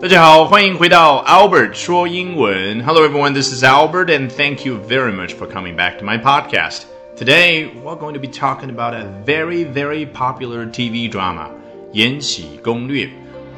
大家好，欢迎回到 Albert 说英文。Hello everyone, this is Albert and thank you very much for coming back to my podcast. Today we're going to be talking about a very very popular TV drama, 延禧攻略。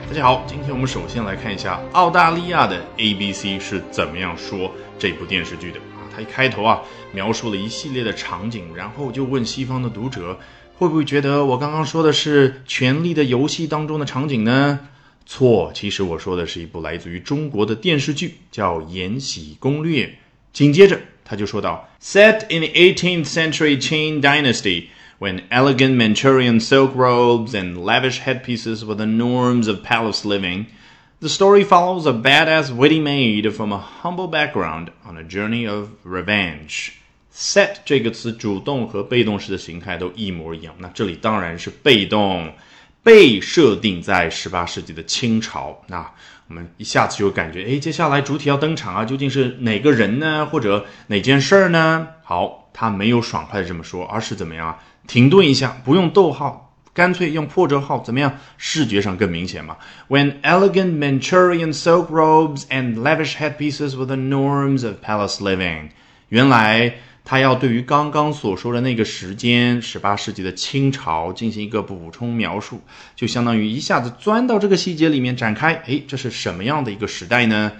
大家好，今天我们首先来看一下澳大利亚的 ABC 是怎么样说这部电视剧的啊。它一开头啊描述了一系列的场景，然后就问西方的读者会不会觉得我刚刚说的是《权力的游戏》当中的场景呢？错，其实我说的是一部来自于中国的电视剧，叫《延禧攻略》。紧接着他就说到，Set in the 18th century Qing dynasty, when elegant Manchurian silk robes and lavish headpieces were the norms of palace living, the story follows a badass witty maid from a humble background on a journey of revenge. Set 这个词主动和被动式的形态都一模一样，那这里当然是被动。 被设定在十八世纪的清朝，那我们一下子就感觉，哎，接下来主体要登场啊，究竟是哪个人呢，或者哪件事儿呢？好，他没有爽快的这么说，而是怎么样啊？停顿一下，不用逗号，干脆用破折号，怎么样？视觉上更明显嘛。When elegant Manchurian silk robes and lavish headpieces were the norms of palace living，原来。他要对于刚刚所说的那个时间，十八世纪的清朝进行一个补充描述，就相当于一下子钻到这个细节里面展开。诶，这是什么样的一个时代呢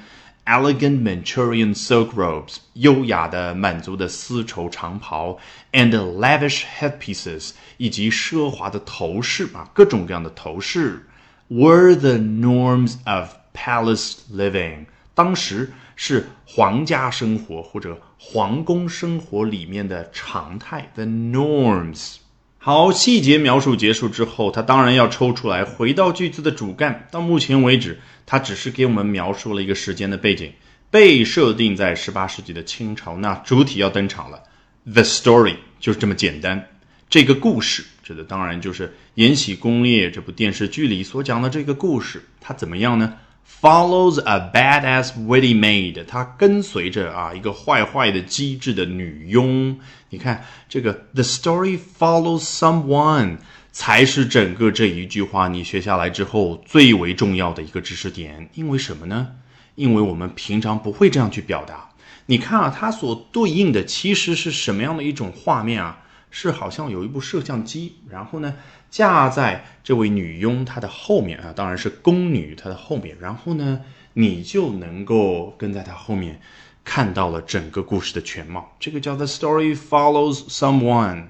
？Elegant Manchurian silk robes，优雅的满族的丝绸长袍，and lavish headpieces，以及奢华的头饰啊，各种各样的头饰，were the norms of palace living。当时是皇家生活或者皇宫生活里面的常态，the norms。好，细节描述结束之后，他当然要抽出来，回到句子的主干。到目前为止，他只是给我们描述了一个时间的背景，被设定在十八世纪的清朝。那主体要登场了，the story 就是这么简单。这个故事指的当然就是《延禧攻略》这部电视剧里所讲的这个故事。它怎么样呢？Follows a badass witty maid，它跟随着啊一个坏坏的机智的女佣。你看这个，the story follows someone，才是整个这一句话你学下来之后最为重要的一个知识点。因为什么呢？因为我们平常不会这样去表达。你看啊，它所对应的其实是什么样的一种画面啊？是好像有一部摄像机，然后呢架在这位女佣她的后面啊，当然是宫女她的后面，然后呢你就能够跟在她后面看到了整个故事的全貌。这个叫 The story follows someone。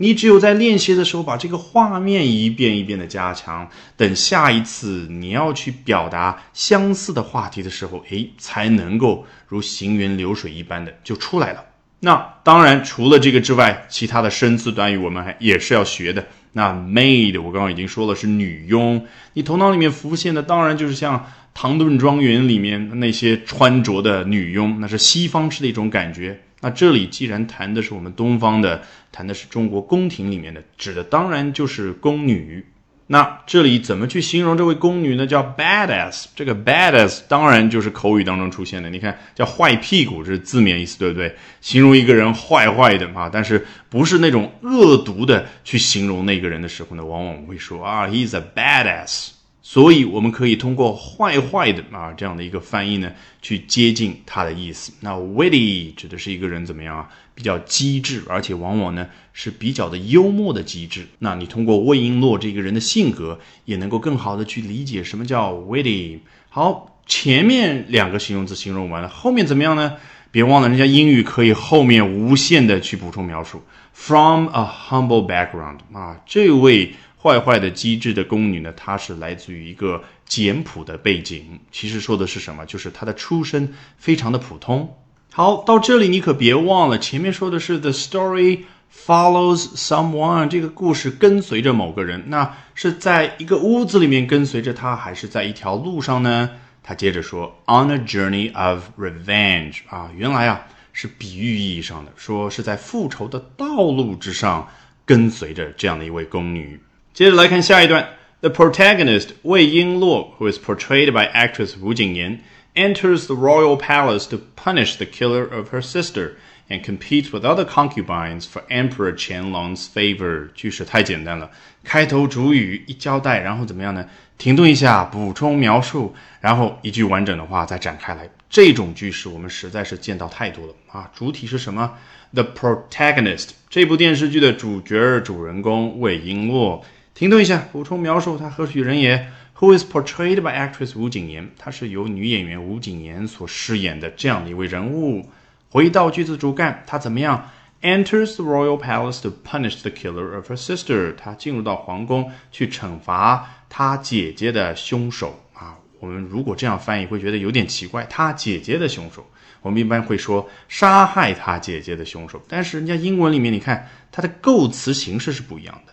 你只有在练习的时候把这个画面一遍一遍的加强，等下一次你要去表达相似的话题的时候，诶，才能够如行云流水一般的就出来了。那当然，除了这个之外，其他的生词短语我们还也是要学的。那 maid 我刚刚已经说了是女佣，你头脑里面浮现的当然就是像唐顿庄园里面那些穿着的女佣，那是西方式的一种感觉。那这里既然谈的是我们东方的，谈的是中国宫廷里面的，指的当然就是宫女。那这里怎么去形容这位宫女呢？叫 badass。这个 badass 当然就是口语当中出现的。你看，叫坏屁股，这是字面意思，对不对？形容一个人坏坏的嘛。但是不是那种恶毒的去形容那个人的时候呢，往往会说啊，he's a badass。所以我们可以通过坏坏的啊这样的一个翻译呢，去接近它的意思。那 witty 指的是一个人怎么样啊？比较机智，而且往往呢是比较的幽默的机智。那你通过魏璎珞这个人的性格，也能够更好的去理解什么叫 witty。好，前面两个形容词形容完了，后面怎么样呢？别忘了，人家英语可以后面无限的去补充描述。From a humble background 啊，这位。坏坏的机智的宫女呢？她是来自于一个简朴的背景。其实说的是什么？就是她的出身非常的普通。好，到这里你可别忘了，前面说的是 the story follows someone，这个故事跟随着某个人。那是在一个屋子里面跟随着他，还是在一条路上呢？他接着说 on a journey of revenge 啊，原来啊是比喻意义上的，说是在复仇的道路之上跟随着这样的一位宫女。接着来看下一段，The protagonist 魏璎珞，who is portrayed by actress 吴谨言 enters the royal palace to punish the killer of her sister and competes with other concubines for Emperor Qianlong's favor。句式太简单了，开头主语一交代，然后怎么样呢？停顿一下，补充描述，然后一句完整的话再展开来。这种句式我们实在是见到太多了啊！主体是什么？The protagonist，这部电视剧的主角、主人公魏璎珞。停顿一下，补充描述，他何许人也？Who is portrayed by actress 吴谨言？她是由女演员吴谨言所饰演的这样的一位人物。回到句子主干，他怎么样？enters the royal palace to punish the killer of her sister。他进入到皇宫去惩罚他姐姐的凶手啊。我们如果这样翻译会觉得有点奇怪，他姐姐的凶手，我们一般会说杀害他姐姐的凶手。但是人家英文里面，你看它的构词形式是不一样的。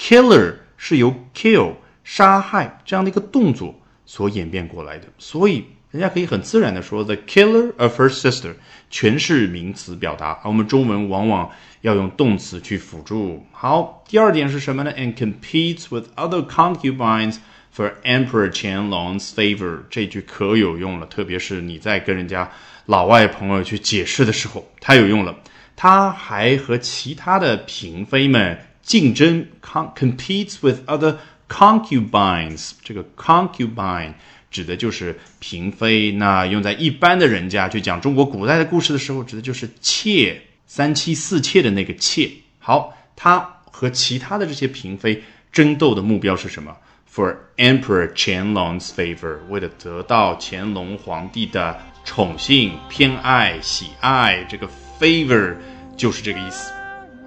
Killer 是由 kill 杀害这样的一个动作所演变过来的，所以。人家可以很自然的说，the killer of her sister，全是名词表达，而我们中文往往要用动词去辅助。好，第二点是什么呢？and competes with other concubines for Emperor Qianlong's favor。这句可有用了，特别是你在跟人家老外朋友去解释的时候，太有用了。他还和其他的嫔妃们竞争，competes with other concubines。这个 concubine。指的就是嫔妃。那用在一般的人家去讲中国古代的故事的时候，指的就是妾，三妻四妾的那个妾。好，他和其他的这些嫔妃争斗的目标是什么？For Emperor Qianlong's favor，为了得到乾隆皇帝的宠幸、偏爱、喜爱。这个 favor 就是这个意思。